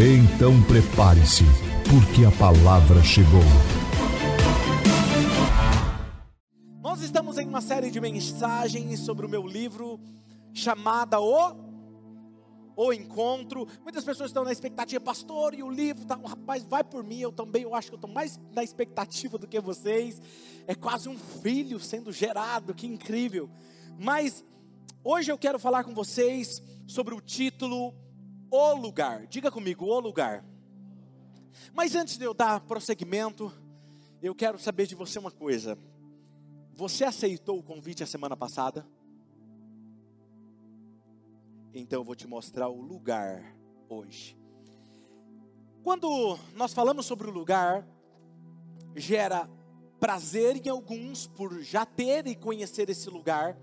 Então prepare-se, porque a palavra chegou. Nós estamos em uma série de mensagens sobre o meu livro chamada O O Encontro. Muitas pessoas estão na expectativa, pastor, e o livro tá, rapaz, vai por mim, eu também, eu acho que eu estou mais na expectativa do que vocês. É quase um filho sendo gerado, que incrível. Mas hoje eu quero falar com vocês sobre o título o lugar. Diga comigo, o lugar. Mas antes de eu dar prosseguimento, eu quero saber de você uma coisa. Você aceitou o convite a semana passada? Então eu vou te mostrar o lugar hoje. Quando nós falamos sobre o lugar, gera prazer em alguns por já ter e conhecer esse lugar,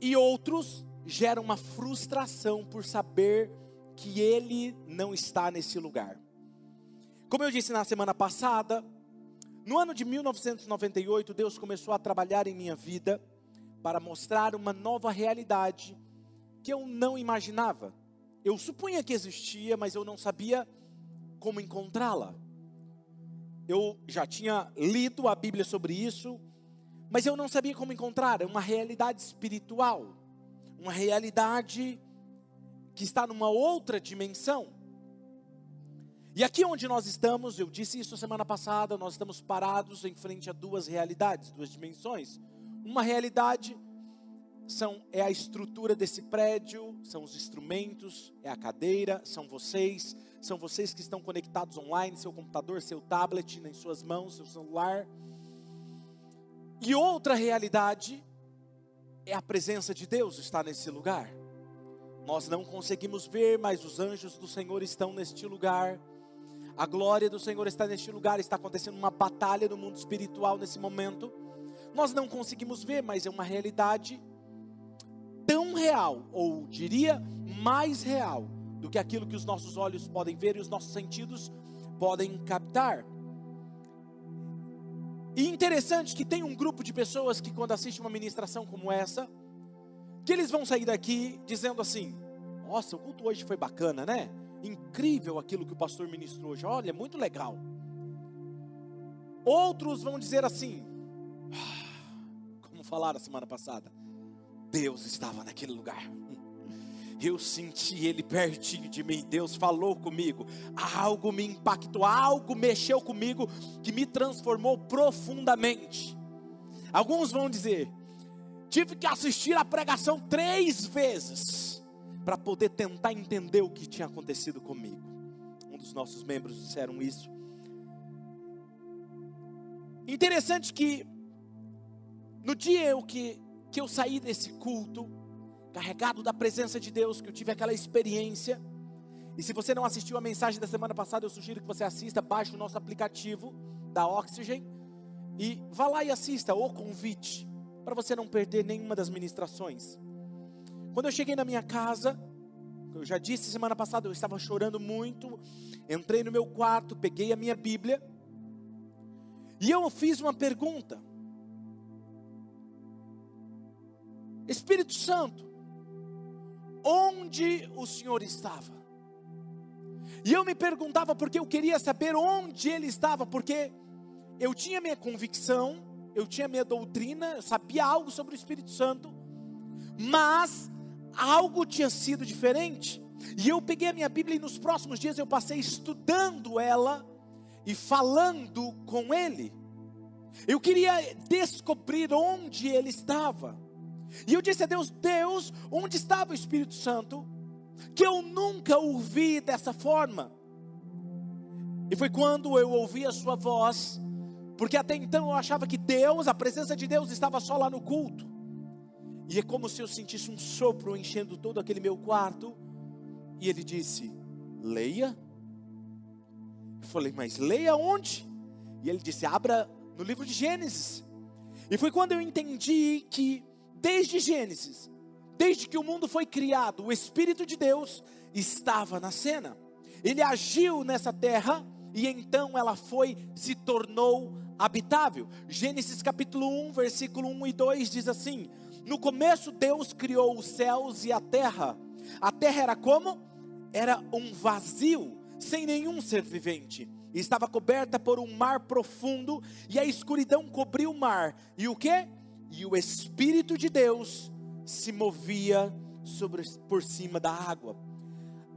e outros gera uma frustração por saber que Ele não está nesse lugar. Como eu disse na semana passada, no ano de 1998, Deus começou a trabalhar em minha vida para mostrar uma nova realidade que eu não imaginava. Eu supunha que existia, mas eu não sabia como encontrá-la. Eu já tinha lido a Bíblia sobre isso, mas eu não sabia como encontrar. É uma realidade espiritual, uma realidade que está numa outra dimensão. E aqui onde nós estamos, eu disse isso semana passada, nós estamos parados em frente a duas realidades, duas dimensões. Uma realidade são é a estrutura desse prédio, são os instrumentos, é a cadeira, são vocês, são vocês que estão conectados online, seu computador, seu tablet em suas mãos, seu celular. E outra realidade é a presença de Deus está nesse lugar. Nós não conseguimos ver, mas os anjos do Senhor estão neste lugar. A glória do Senhor está neste lugar. Está acontecendo uma batalha no mundo espiritual nesse momento. Nós não conseguimos ver, mas é uma realidade tão real, ou diria mais real, do que aquilo que os nossos olhos podem ver e os nossos sentidos podem captar. E interessante que tem um grupo de pessoas que, quando assistem uma ministração como essa, que eles vão sair daqui dizendo assim: Nossa, o culto hoje foi bacana, né? Incrível aquilo que o pastor ministrou hoje. Olha, muito legal. Outros vão dizer assim: ah, Como falaram semana passada, Deus estava naquele lugar. Eu senti Ele pertinho de mim. Deus falou comigo. Algo me impactou, algo mexeu comigo que me transformou profundamente. Alguns vão dizer: Tive que assistir a pregação três vezes para poder tentar entender o que tinha acontecido comigo. Um dos nossos membros disseram isso. Interessante que no dia eu que, que eu saí desse culto, carregado da presença de Deus, que eu tive aquela experiência. E se você não assistiu a mensagem da semana passada, eu sugiro que você assista, baixe o nosso aplicativo da Oxygen e vá lá e assista o convite para você não perder nenhuma das ministrações. Quando eu cheguei na minha casa, eu já disse semana passada, eu estava chorando muito. Entrei no meu quarto, peguei a minha Bíblia e eu fiz uma pergunta: Espírito Santo, onde o Senhor estava? E eu me perguntava porque eu queria saber onde ele estava, porque eu tinha minha convicção eu tinha minha doutrina, eu sabia algo sobre o Espírito Santo, mas algo tinha sido diferente. E eu peguei a minha Bíblia e nos próximos dias eu passei estudando ela e falando com ele. Eu queria descobrir onde ele estava. E eu disse a Deus: Deus, onde estava o Espírito Santo? Que eu nunca ouvi dessa forma. E foi quando eu ouvi a sua voz porque até então eu achava que Deus, a presença de Deus estava só lá no culto. E é como se eu sentisse um sopro enchendo todo aquele meu quarto. E ele disse: Leia Eu falei, mas leia onde? E ele disse: abra no livro de Gênesis. E foi quando eu entendi que, desde Gênesis, desde que o mundo foi criado, o Espírito de Deus estava na cena. Ele agiu nessa terra e então ela foi, se tornou habitável. Gênesis capítulo 1, versículo 1 e 2 diz assim: No começo Deus criou os céus e a terra. A terra era como? Era um vazio, sem nenhum ser vivente estava coberta por um mar profundo, e a escuridão cobriu o mar. E o que? E o Espírito de Deus se movia sobre, por cima da água.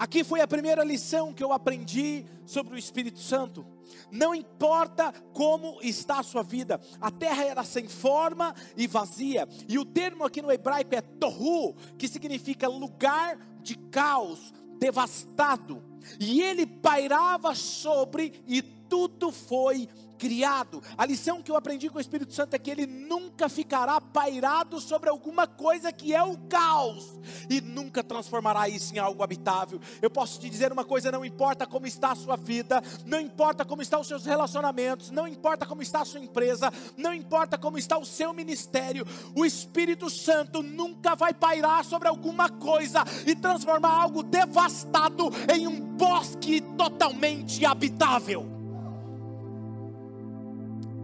Aqui foi a primeira lição que eu aprendi sobre o Espírito Santo. Não importa como está a sua vida, a terra era sem forma e vazia, e o termo aqui no hebraico é tohu, que significa lugar de caos, devastado e ele pairava sobre e tudo foi criado. A lição que eu aprendi com o Espírito Santo é que ele nunca ficará pairado sobre alguma coisa que é o caos e nunca transformará isso em algo habitável. Eu posso te dizer uma coisa: não importa como está a sua vida, não importa como estão os seus relacionamentos, não importa como está a sua empresa, não importa como está o seu ministério, o Espírito Santo nunca vai pairar sobre alguma coisa e transformar algo devastado em um bosque totalmente habitável.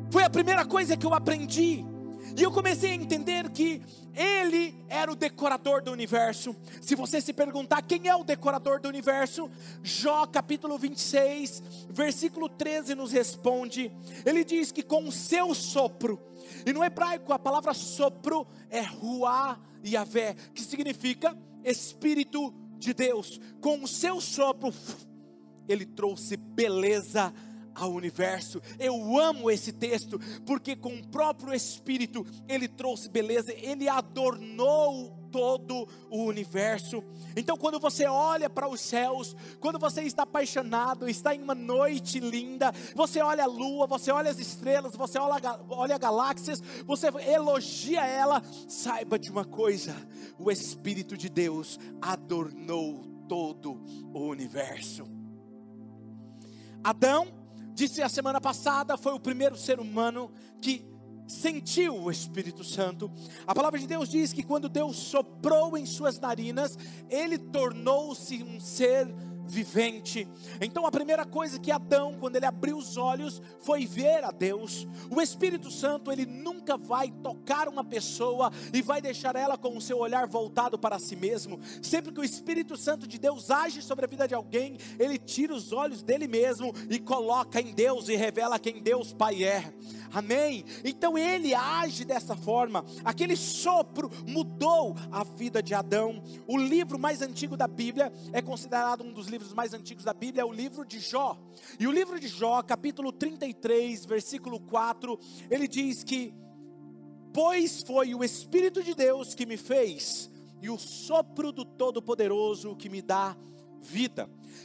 Foi a primeira coisa que eu aprendi. E eu comecei a entender que ele era o decorador do universo. Se você se perguntar quem é o decorador do universo, Jó capítulo 26, versículo 13 nos responde. Ele diz que com o seu sopro, e no hebraico a palavra sopro é ruá Yahvé, que significa Espírito de Deus. Com o seu sopro, ele trouxe beleza ao universo. Eu amo esse texto, porque com o próprio Espírito ele trouxe beleza, ele adornou todo o universo. Então, quando você olha para os céus, quando você está apaixonado, está em uma noite linda, você olha a lua, você olha as estrelas, você olha, olha galáxias, você elogia ela, saiba de uma coisa: o Espírito de Deus adornou todo o universo. Adão disse a semana passada, foi o primeiro ser humano que sentiu o Espírito Santo. A palavra de Deus diz que quando Deus soprou em suas narinas, ele tornou-se um ser vivente. Então a primeira coisa que Adão, quando ele abriu os olhos, foi ver a Deus. O Espírito Santo, ele nunca vai tocar uma pessoa e vai deixar ela com o seu olhar voltado para si mesmo. Sempre que o Espírito Santo de Deus age sobre a vida de alguém, ele tira os olhos dele mesmo e coloca em Deus e revela quem Deus Pai é. Amém? Então ele age dessa forma. Aquele sopro mudou a vida de Adão. O livro mais antigo da Bíblia é considerado um dos livros mais antigos da Bíblia, é o livro de Jó. E o livro de Jó, capítulo 33, versículo 4, ele diz que: Pois foi o Espírito de Deus que me fez, e o sopro do Todo-Poderoso que me dá.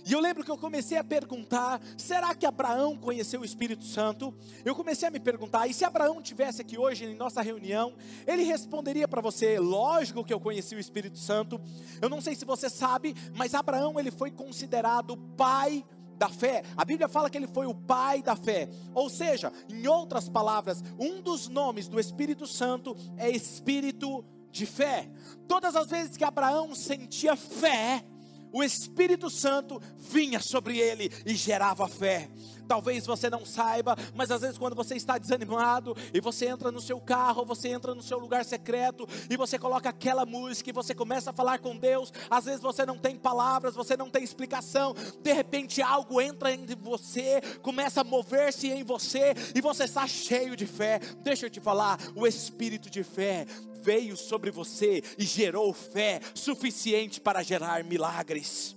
E eu lembro que eu comecei a perguntar: será que Abraão conheceu o Espírito Santo? Eu comecei a me perguntar, e se Abraão tivesse aqui hoje em nossa reunião, ele responderia para você: lógico que eu conheci o Espírito Santo. Eu não sei se você sabe, mas Abraão ele foi considerado pai da fé. A Bíblia fala que ele foi o pai da fé. Ou seja, em outras palavras, um dos nomes do Espírito Santo é Espírito de fé. Todas as vezes que Abraão sentia fé, o Espírito Santo vinha sobre ele e gerava fé. Talvez você não saiba, mas às vezes quando você está desanimado e você entra no seu carro, você entra no seu lugar secreto e você coloca aquela música e você começa a falar com Deus, às vezes você não tem palavras, você não tem explicação, de repente algo entra em você, começa a mover-se em você e você está cheio de fé. Deixa eu te falar, o espírito de fé veio sobre você e gerou fé suficiente para gerar milagres.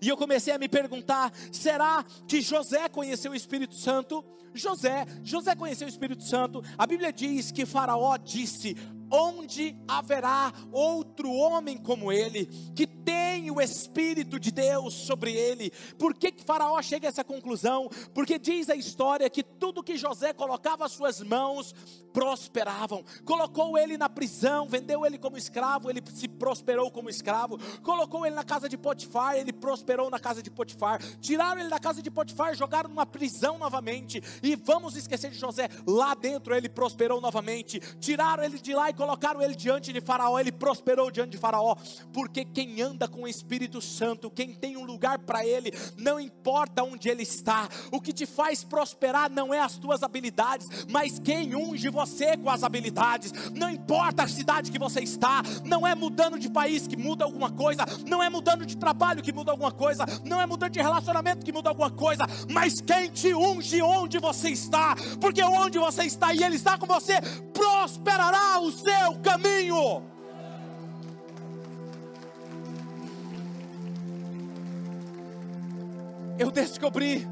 E eu comecei a me perguntar: será que José conheceu o Espírito Santo? José, José conheceu o Espírito Santo. A Bíblia diz que Faraó disse: Onde haverá outro homem como ele, que tem o Espírito de Deus sobre ele. Por que, que Faraó chega a essa conclusão? Porque diz a história que tudo que José colocava às suas mãos prosperavam. Colocou ele na prisão, vendeu ele como escravo, ele se prosperou como escravo. Colocou ele na casa de Potifar, ele prosperou na casa de Potifar. Tiraram ele da casa de Potifar, jogaram numa prisão novamente. E vamos esquecer de José, lá dentro ele prosperou novamente. Tiraram ele de lá e colocaram ele diante de Faraó, ele prosperou diante de Faraó. Porque quem anda com o Espírito Santo, quem tem um lugar para ele, não importa onde ele está. O que te faz prosperar não é as tuas habilidades, mas quem unge você com as habilidades. Não importa a cidade que você está, não é mudando de país que muda alguma coisa, não é mudando de trabalho que muda alguma coisa, não é mudando de relacionamento que muda alguma coisa, mas quem te unge onde você está, porque onde você está e Ele está com você, prosperará o seu caminho. Eu descobri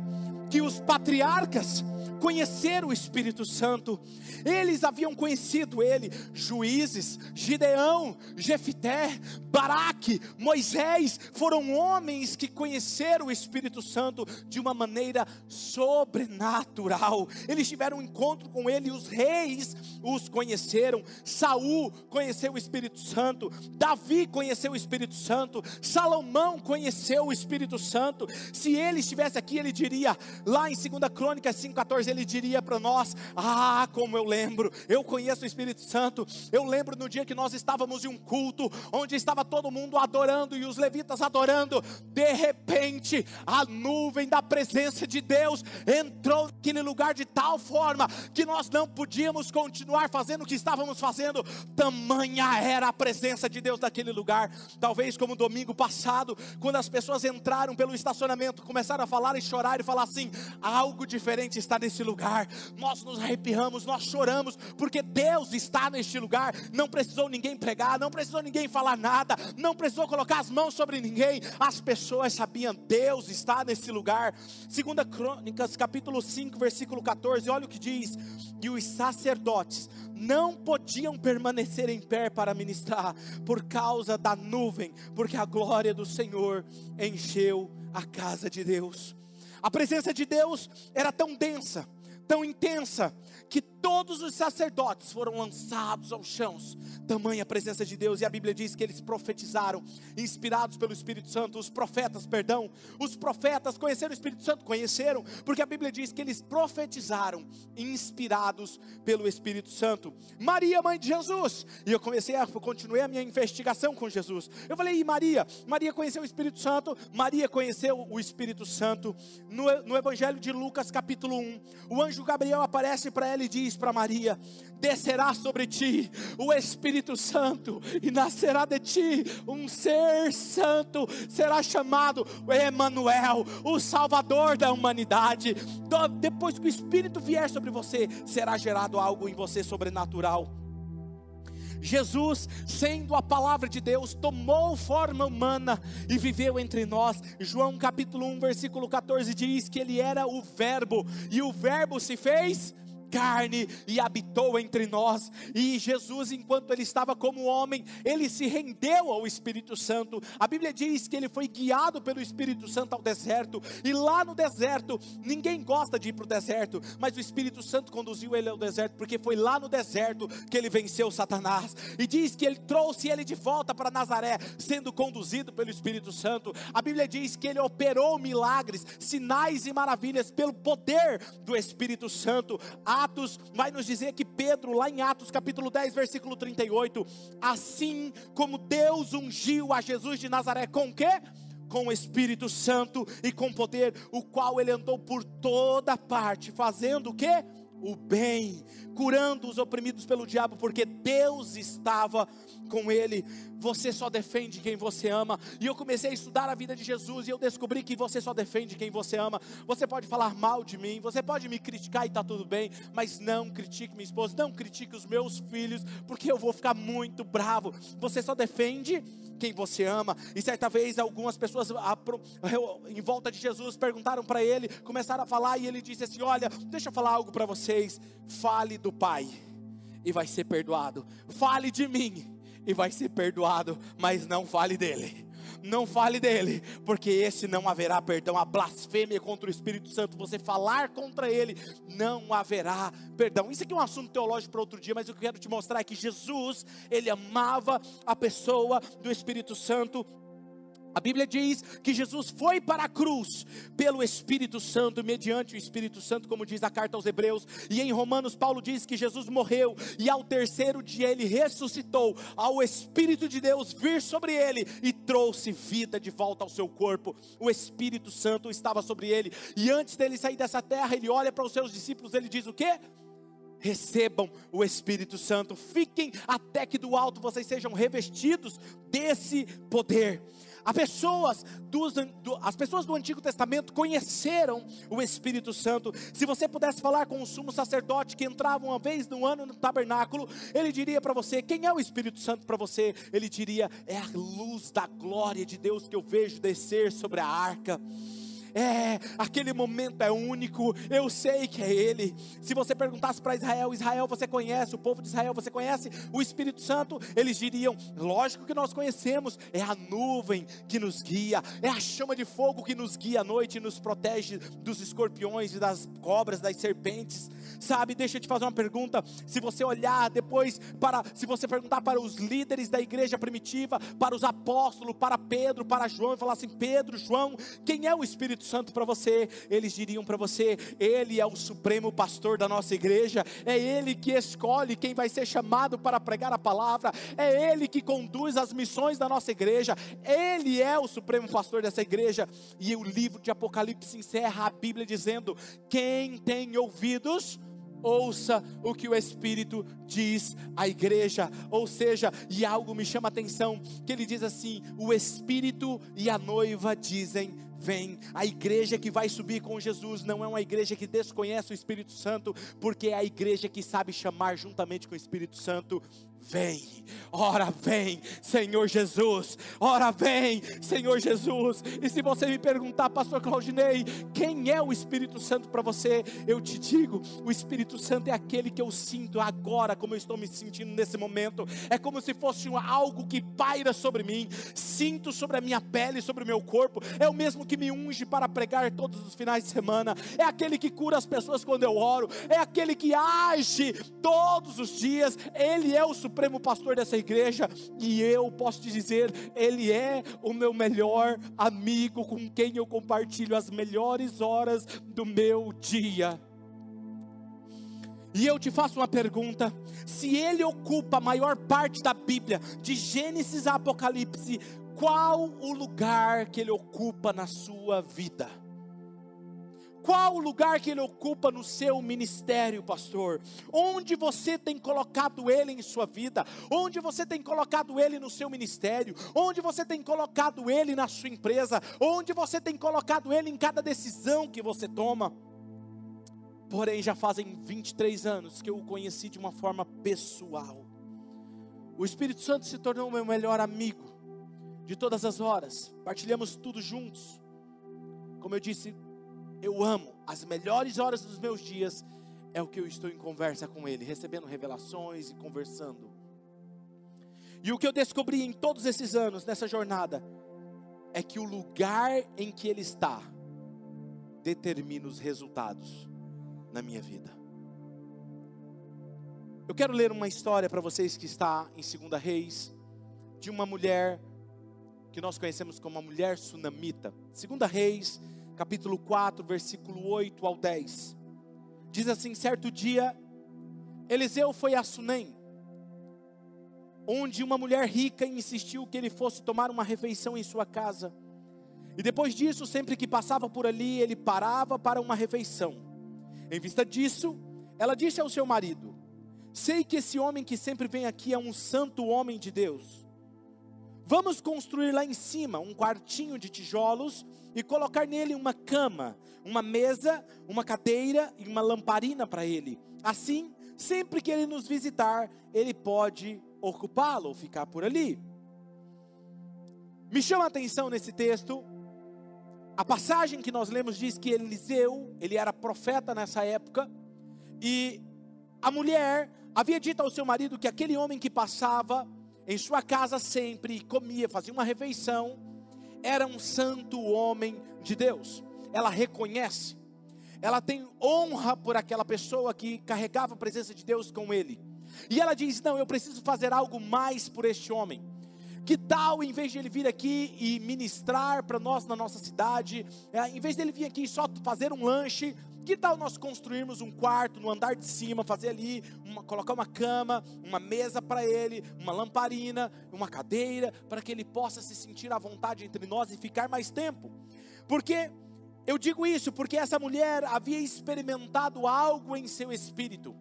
que os patriarcas conheceram o Espírito Santo. Eles haviam conhecido ele, juízes, Gideão, Jefité, Baraque, Moisés, foram homens que conheceram o Espírito Santo de uma maneira sobrenatural. Eles tiveram um encontro com ele, os reis os conheceram. Saul conheceu o Espírito Santo, Davi conheceu o Espírito Santo, Salomão conheceu o Espírito Santo. Se ele estivesse aqui, ele diria lá em 2 Crônicas 5:14 ele diria para nós: Ah, como eu lembro, eu conheço o Espírito Santo. Eu lembro no dia que nós estávamos em um culto, onde estava todo mundo adorando e os levitas adorando. De repente, a nuvem da presença de Deus entrou naquele lugar de tal forma que nós não podíamos continuar fazendo o que estávamos fazendo. Tamanha era a presença de Deus naquele lugar. Talvez como domingo passado, quando as pessoas entraram pelo estacionamento, começaram a falar e chorar e falar assim: algo diferente está nesse neste lugar. Nós nos arrepiamos, nós choramos, porque Deus está neste lugar. Não precisou ninguém pregar, não precisou ninguém falar nada, não precisou colocar as mãos sobre ninguém. As pessoas sabiam, Deus está nesse lugar. Segunda Crônicas, capítulo 5, versículo 14, olha o que diz: "E os sacerdotes não podiam permanecer em pé para ministrar por causa da nuvem, porque a glória do Senhor encheu a casa de Deus. A presença de Deus era tão densa, tão intensa, que todos os sacerdotes foram lançados aos chãos, tamanha presença de Deus, e a Bíblia diz que eles profetizaram, inspirados pelo Espírito Santo, os profetas, perdão, os profetas conheceram o Espírito Santo, conheceram, porque a Bíblia diz que eles profetizaram, inspirados pelo Espírito Santo. Maria, mãe de Jesus, e eu comecei a, continuei a minha investigação com Jesus. Eu falei, e Maria? Maria conheceu o Espírito Santo, Maria conheceu o Espírito Santo, no, no Evangelho de Lucas, capítulo 1, o anjo Gabriel aparece para ela ele diz para Maria: descerá sobre ti o Espírito Santo, e nascerá de ti um ser santo, será chamado Emanuel, o Salvador da humanidade. Depois que o Espírito vier sobre você, será gerado algo em você sobrenatural. Jesus, sendo a palavra de Deus, tomou forma humana e viveu entre nós. João capítulo 1, versículo 14 diz que ele era o Verbo, e o Verbo se fez carne e habitou entre nós. E Jesus, enquanto ele estava como homem, ele se rendeu ao Espírito Santo. A Bíblia diz que ele foi guiado pelo Espírito Santo ao deserto. E lá no deserto, ninguém gosta de ir para o deserto, mas o Espírito Santo conduziu ele ao deserto, porque foi lá no deserto que ele venceu Satanás. E diz que ele trouxe ele de volta para Nazaré, sendo conduzido pelo Espírito Santo. A Bíblia diz que ele operou milagres, sinais e maravilhas pelo poder do Espírito Santo. Atos vai nos dizer que Pedro, lá em Atos capítulo 10, versículo 38, assim como Deus ungiu a Jesus de Nazaré com o quê? Com o Espírito Santo e com poder, o qual ele andou por toda parte, fazendo o quê? o bem, curando os oprimidos pelo diabo, porque Deus estava com ele. Você só defende quem você ama. E eu comecei a estudar a vida de Jesus e eu descobri que você só defende quem você ama. Você pode falar mal de mim, você pode me criticar e está tudo bem, mas não critique minha esposa, não critique os meus filhos, porque eu vou ficar muito bravo. Você só defende quem você ama. E certa vez algumas pessoas em volta de Jesus perguntaram para ele, começaram a falar e ele disse assim: "Olha, deixa eu falar algo para vocês. Fale do Pai e vai ser perdoado. Fale de mim e vai ser perdoado, mas não fale dele. não fale dele, porque esse não haverá perdão. A blasfêmia contra o Espírito Santo, você falar contra ele, não haverá perdão. Isso aqui é um assunto teológico para outro dia, mas eu quero te mostrar é que Jesus, ele amava a pessoa do Espírito Santo a Bíblia diz que Jesus foi para a cruz pelo Espírito Santo, mediante o Espírito Santo, como diz a carta aos Hebreus, e em Romanos Paulo diz que Jesus morreu e ao terceiro dia ele ressuscitou, ao Espírito de Deus vir sobre ele e trouxe vida de volta ao seu corpo. O Espírito Santo estava sobre ele, e antes dele sair dessa terra, ele olha para os seus discípulos, ele diz o quê? recebam o Espírito Santo, fiquem até que do alto vocês sejam revestidos desse poder. As pessoas, dos, do, as pessoas do Antigo Testamento conheceram o Espírito Santo. Se você pudesse falar com o sumo sacerdote que entrava uma vez no ano no tabernáculo, ele diria para você: Quem é o Espírito Santo para você? Ele diria: É a luz da glória de Deus que eu vejo descer sobre a arca. É, aquele momento é único, eu sei que é Ele. Se você perguntasse para Israel, Israel você conhece, o povo de Israel você conhece o Espírito Santo, eles diriam: lógico que nós conhecemos, é a nuvem que nos guia, é a chama de fogo que nos guia à noite e nos protege dos escorpiões e das cobras, das serpentes. Sabe, deixa eu te fazer uma pergunta. Se você olhar depois para, se você perguntar para os líderes da igreja primitiva, para os apóstolos, para Pedro, para João, e falar assim: Pedro, João, quem é o Espírito Santo para você, eles diriam para você: Ele é o supremo pastor da nossa igreja, é Ele que escolhe quem vai ser chamado para pregar a palavra, é Ele que conduz as missões da nossa igreja, Ele é o supremo pastor dessa igreja. E o livro de Apocalipse encerra a Bíblia dizendo: Quem tem ouvidos, ouça o que o Espírito diz à igreja. Ou seja, e algo me chama a atenção, que ele diz assim: o Espírito e a noiva dizem: vem. A igreja que vai subir com Jesus não é uma igreja que desconhece o Espírito Santo, porque é a igreja que sabe chamar juntamente com o Espírito Santo vem, ora vem, Senhor Jesus, ora vem, Senhor Jesus. E se você me perguntar, Pastor Claudinei, quem é o Espírito Santo para você? Eu te digo, o Espírito Santo é aquele que eu sinto agora, como eu estou me sentindo nesse momento. É como se fosse algo que paira sobre mim, sinto sobre a minha pele, sobre o meu corpo. É o mesmo que me unge para pregar todos os finais de semana. É aquele que cura as pessoas quando eu oro. É aquele que age todos os dias. Ele é o supremo pastor dessa igreja e eu posso te dizer, ele é o meu melhor amigo com quem eu compartilho as melhores horas do meu dia. E eu te faço uma pergunta: se ele ocupa a maior parte da Bíblia, de Gênesis a Apocalipse, qual o lugar que ele ocupa na sua vida? Qual o lugar que ele ocupa no seu ministério, pastor? Onde você tem colocado ele em sua vida? Onde você tem colocado ele no seu ministério? Onde você tem colocado ele na sua empresa? Onde você tem colocado ele em cada decisão que você toma? Porém, já fazem 23 anos que eu o conheci de uma forma pessoal. O Espírito Santo se tornou meu melhor amigo de todas as horas. Partilhamos tudo juntos. Como eu disse, eu amo. As melhores horas dos meus dias é o que eu estou em conversa com Ele, recebendo revelações e conversando. E o que eu descobri em todos esses anos, nessa jornada, é que o lugar em que Ele está determina os resultados na minha vida. Eu quero ler uma história para vocês que está em 2 Reis, de uma mulher que nós conhecemos como a mulher sunamita. 2 Reis, capítulo 4, versículo 8 ao 10. Diz assim: certo dia, Eliseu foi a Sunem, onde uma mulher rica insistiu que ele fosse tomar uma refeição em sua casa. E depois disso, sempre que passava por ali, ele parava para uma refeição. Em vista disso, ela disse ao seu marido: Sei que esse homem que sempre vem aqui é um santo homem de Deus. Vamos construir lá em cima um quartinho de tijolos e colocar nele uma cama, uma mesa, uma cadeira e uma lamparina para ele. Assim, sempre que ele nos visitar, ele pode ocupá-lo ou ficar por ali. Me chama a atenção nesse texto, a passagem que nós lemos diz que Eliseu, ele era profeta nessa época, e a mulher havia dito ao seu marido que aquele homem que passava em sua casa sempre comia, fazia uma refeição, era um santo homem de Deus. Ela reconhece, ela tem honra por aquela pessoa que carregava a presença de Deus com ele. E ela diz: Não, eu preciso fazer algo mais por este homem. Que tal, em vez de ele vir aqui e ministrar para nós na nossa cidade, é, em vez dele vir aqui só fazer um lanche, que tal nós construirmos um quarto no andar de cima, fazer ali, uma, colocar uma cama, uma mesa para ele, uma lamparina, uma cadeira, para que ele possa se sentir à vontade entre nós e ficar mais tempo? Porque eu digo isso porque essa mulher havia experimentado algo em seu espírito.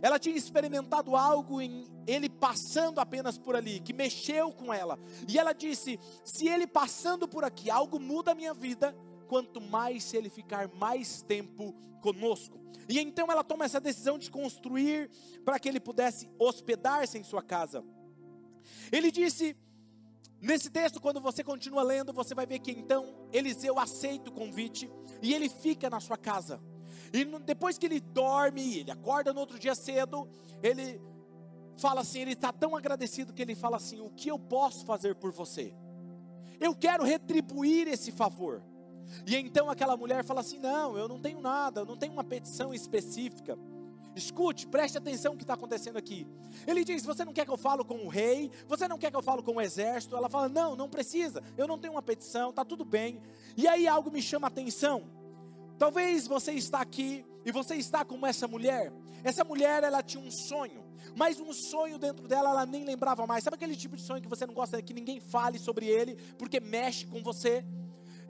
Ela tinha experimentado algo em ele passando apenas por ali, que mexeu com ela. E ela disse: se ele passando por aqui, algo muda a minha vida, quanto mais se ele ficar mais tempo conosco. E então ela toma essa decisão de construir para que ele pudesse hospedar-se em sua casa. Ele disse: Nesse texto, quando você continua lendo, você vai ver que então Eliseu aceita o convite e ele fica na sua casa. E depois que ele dorme, ele acorda no outro dia cedo, ele fala assim, ele está tão agradecido que ele fala assim: o que eu posso fazer por você? Eu quero retribuir esse favor. E então aquela mulher fala assim: não, eu não tenho nada, eu não tenho uma petição específica. Escute, preste atenção no que está acontecendo aqui. Ele diz: Você não quer que eu fale com o rei? Você não quer que eu fale com o exército? Ela fala: Não, não precisa. Eu não tenho uma petição, está tudo bem. E aí algo me chama a atenção. Talvez você está aqui e você está como essa mulher. Essa mulher, ela tinha um sonho, mas um sonho dentro dela ela nem lembrava mais. Sabe aquele tipo de sonho que você não gosta que ninguém fale sobre ele porque mexe com você?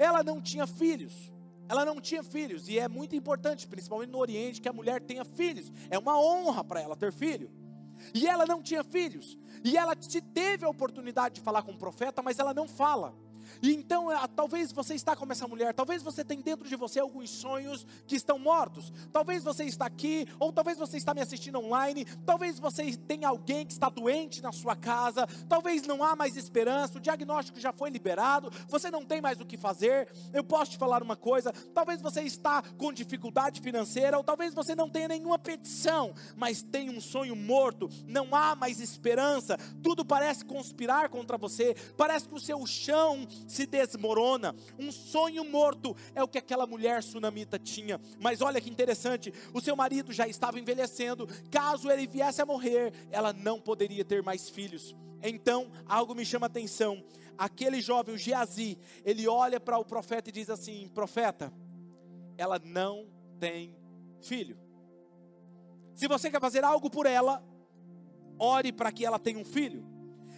Ela não tinha filhos. Ela não tinha filhos e é muito importante, principalmente no Oriente, que a mulher tenha filhos. É uma honra para ela ter filho. E ela não tinha filhos. E ela teve a oportunidade de falar com o profeta, mas ela não fala. E então, ah, talvez você está como essa mulher, talvez você tem dentro de você alguns sonhos que estão mortos. Talvez você está aqui, ou talvez você está me assistindo online, talvez você tenha alguém que está doente na sua casa, talvez não há mais esperança, o diagnóstico já foi liberado, você não tem mais o que fazer. Eu posso te falar uma coisa, talvez você está com dificuldade financeira, ou talvez você não tenha nenhuma petição, mas tem um sonho morto, não há mais esperança, tudo parece conspirar contra você, parece que o seu chão se desmorona. Um sonho morto é o que aquela mulher sunamita tinha. Mas olha que interessante: o seu marido já estava envelhecendo. Caso ele viesse a morrer, ela não poderia ter mais filhos. Então, algo me chama a atenção. Aquele jovem, o Geazi, ele olha para o profeta e diz assim: Profeta, ela não tem filho. Se você quer fazer algo por ela, ore para que ela tenha um filho.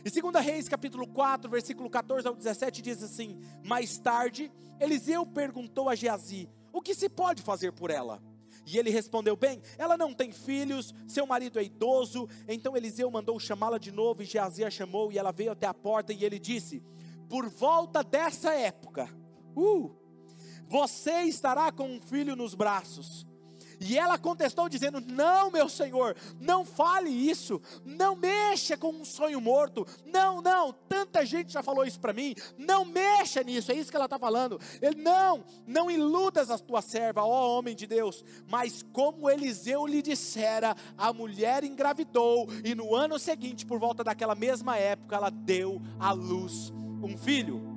E 2 Reis, capítulo 4, versículo 14 ao 17, diz assim: Mais tarde, Eliseu perguntou a Geazi: O que se pode fazer por ela? E ele respondeu: Bem, ela não tem filhos, seu marido é idoso. Então Eliseu mandou chamá-la de novo, e Geazi a chamou, e ela veio até a porta, e ele disse: Por volta dessa época, uh, você estará com um filho nos braços. E ela contestou, dizendo: Não, meu senhor, não fale isso, não mexa com um sonho morto. Não, não, tanta gente já falou isso para mim. Não mexa nisso, é isso que ela está falando. Ele, não, não iludas a tua serva, ó homem de Deus. Mas como Eliseu lhe dissera, a mulher engravidou, e no ano seguinte, por volta daquela mesma época, ela deu à luz um filho.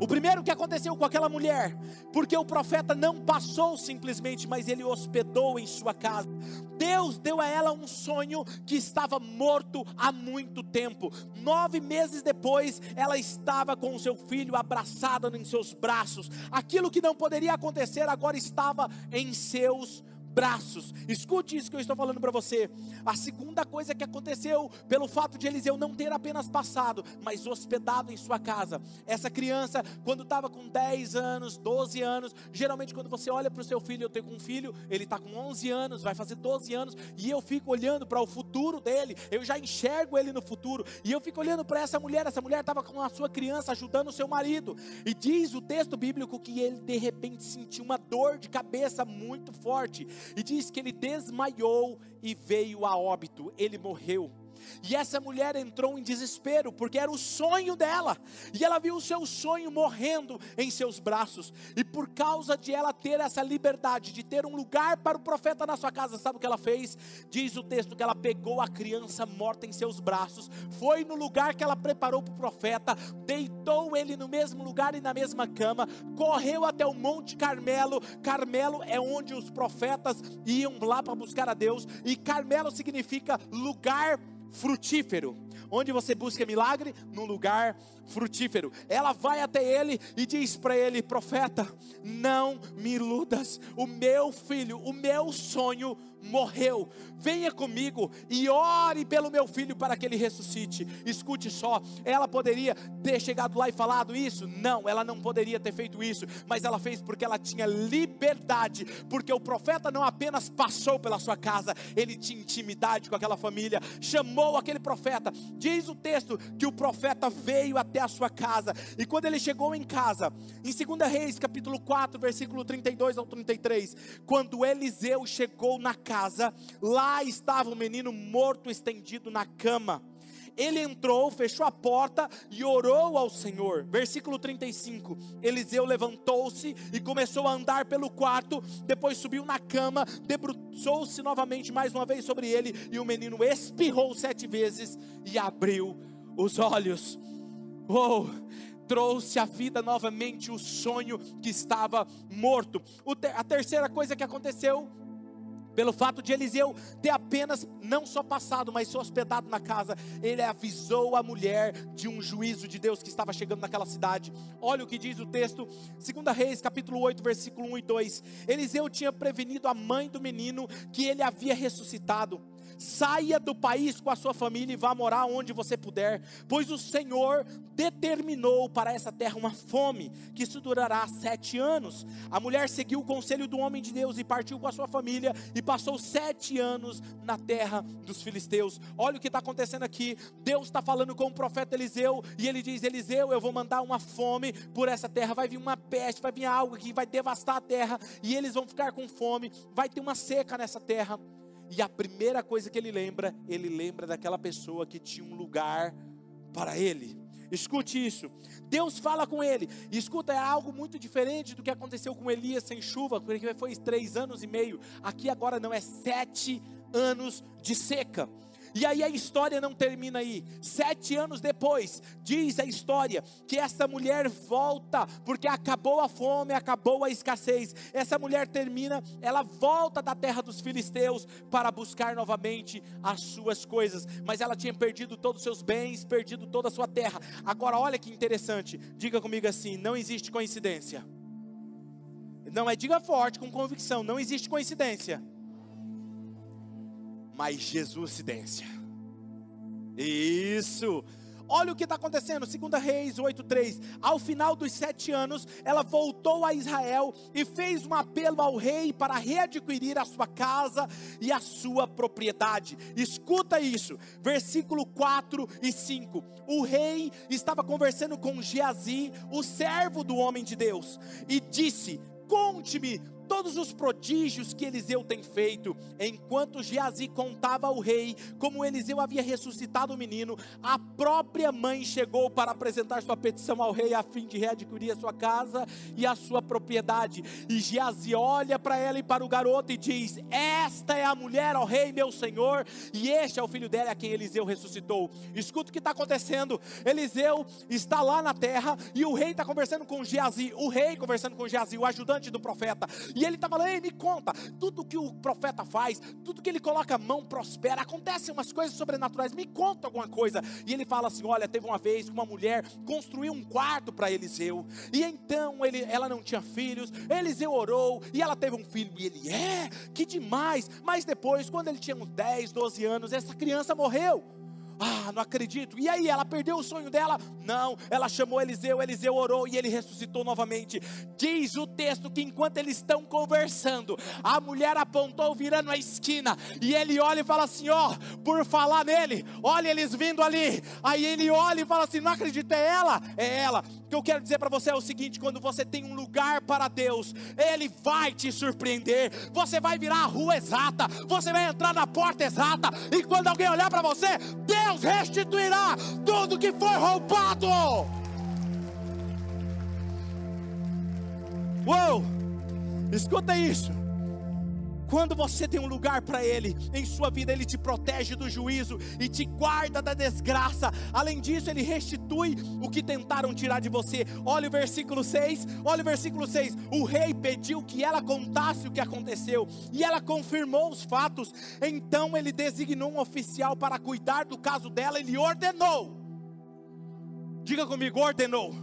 O primeiro que aconteceu com aquela mulher, porque o profeta não passou simplesmente, mas ele hospedou em sua casa. Deus deu a ela um sonho que estava morto há muito tempo. Nove meses depois, ela estava com o seu filho abraçada em seus braços. Aquilo que não poderia acontecer agora estava em seus braços braços. Escute isso que eu estou falando para você. A segunda coisa que aconteceu, pelo fato de Eliseu não ter apenas passado, mas hospedado em sua casa. Essa criança, quando estava com 10 anos, 12 anos, geralmente quando você olha para o seu filho, eu tenho um filho, ele está com 11 anos, vai fazer 12 anos, e eu fico olhando para o futuro dele, eu já enxergo ele no futuro, e eu fico olhando para essa mulher, essa mulher estava com a sua criança ajudando o seu marido, e diz o texto bíblico que ele de repente sentiu uma dor de cabeça muito forte, e diz que ele desmaiou e veio a óbito, ele morreu. E essa mulher entrou em desespero, porque era o sonho dela. E ela viu o seu sonho morrendo em seus braços. E por causa de ela ter essa liberdade, de ter um lugar para o profeta na sua casa, sabe o que ela fez? Diz o texto que ela pegou a criança morta em seus braços, foi no lugar que ela preparou para o profeta, deitou ele no mesmo lugar e na mesma cama, correu até o Monte Carmelo. Carmelo é onde os profetas iam lá para buscar a Deus, e Carmelo significa lugar frutífero. Onde você busca milagre? Num lugar frutífero. Ela vai até ele e diz para ele: profeta, não me iludas, o meu filho, o meu sonho morreu. Venha comigo e ore pelo meu filho para que ele ressuscite. Escute só, ela poderia ter chegado lá e falado isso? Não, ela não poderia ter feito isso, mas ela fez porque ela tinha liberdade, porque o profeta não apenas passou pela sua casa, ele tinha intimidade com aquela família, chamou aquele profeta. Diz o texto que o profeta veio até a sua casa, e quando ele chegou em casa, em 2 Reis, capítulo 4, versículo 32 ao 33, quando Eliseu chegou na casa, lá estava o menino morto estendido na cama. Ele entrou, fechou a porta e orou ao Senhor. Versículo 35. Eliseu levantou-se e começou a andar pelo quarto, depois subiu na cama, debruçou-se novamente mais uma vez sobre ele, e o menino espirrou sete vezes e abriu os olhos. Oh, trouxe à vida novamente o sonho que estava morto. a terceira coisa que aconteceu pelo fato de Eliseu ter apenas não só passado, mas se hospedado na casa, ele avisou a mulher de um juízo de Deus que estava chegando naquela cidade. Olha o que diz o texto, 2 Reis, capítulo 8, versículo 1 e 2. Eliseu tinha prevenido a mãe do menino que ele havia ressuscitado. Saia do país com a sua família e vá morar onde você puder, pois o Senhor determinou para essa terra uma fome que isso durará sete anos. A mulher seguiu o conselho do homem de Deus e partiu com a sua família e passou sete anos na terra dos filisteus. Olha o que está acontecendo aqui. Deus está falando com o profeta Eliseu e ele diz: Eliseu, eu vou mandar uma fome por essa terra. Vai vir uma peste, vai vir algo que vai devastar a terra e eles vão ficar com fome. Vai ter uma seca nessa terra. E a primeira coisa que ele lembra, ele lembra daquela pessoa que tinha um lugar para ele. Escute isso. Deus fala com ele. E escuta, é algo muito diferente do que aconteceu com Elias sem chuva, porque foi três anos e meio. Aqui agora não é sete anos de seca. E aí a história não termina aí. Sete anos depois, diz a história que essa mulher volta, porque acabou a fome, acabou a escassez. Essa mulher termina, ela volta da terra dos filisteus para buscar novamente as suas coisas. Mas ela tinha perdido todos os seus bens, perdido toda a sua terra. Agora, olha que interessante. Diga comigo assim: não existe coincidência. Não é, diga forte, com convicção: não existe coincidência mas Jesuscidência. Isso. Olha o que está acontecendo, 2 Reis 8,3. Ao final dos sete anos, ela voltou a Israel e fez um apelo ao rei para readquirir a sua casa e a sua propriedade. Escuta isso, versículo 4 e 5. O rei estava conversando com Geazi, o servo do homem de Deus, e disse: Conte-me todos os prodígios que Eliseu tem feito. Enquanto Geazi contava ao rei como Eliseu havia ressuscitado o menino, a própria mãe chegou para apresentar sua petição ao rei a fim de readquirir a sua casa e a sua propriedade. E Geazi olha para ela e para o garoto e diz: Esta é a mulher, ó rei, meu senhor, e este é o filho dela a quem Eliseu ressuscitou. Escuta o que está acontecendo. Eliseu está lá na terra e o rei está conversando com Geazi, o rei conversando com Geazi, o ajudante do profeta. E ele está falando, ei, me conta, tudo que o profeta faz, tudo que ele coloca a mão prospera, acontecem umas coisas sobrenaturais, me conta alguma coisa. E ele fala assim: olha, teve uma vez que uma mulher construiu um quarto para Eliseu, e então ele, ela não tinha filhos, Eliseu orou, e ela teve um filho, e ele, é, que demais, mas depois, quando ele tinha uns 10, 12 anos, essa criança morreu. Ah, não acredito. E aí, ela perdeu o sonho dela? Não, ela chamou Eliseu, Eliseu orou e ele ressuscitou novamente. Diz o texto que enquanto eles estão conversando, a mulher apontou virando a esquina e ele olha e fala assim: Ó, oh, por falar nele, olha eles vindo ali. Aí ele olha e fala assim: Não acredito, é ela? É ela. O que eu quero dizer para você é o seguinte: quando você tem um lugar para Deus, Ele vai te surpreender. Você vai virar a rua exata, você vai entrar na porta exata, e quando alguém olhar para você, Deus restituirá tudo que foi roubado. Uou! Escuta isso. Quando você tem um lugar para Ele em sua vida, Ele te protege do juízo e te guarda da desgraça. Além disso, Ele restitui o que tentaram tirar de você. Olha o versículo 6. Olha o versículo 6. O rei pediu que ela contasse o que aconteceu e ela confirmou os fatos. Então ele designou um oficial para cuidar do caso dela. Ele ordenou. Diga comigo, ordenou.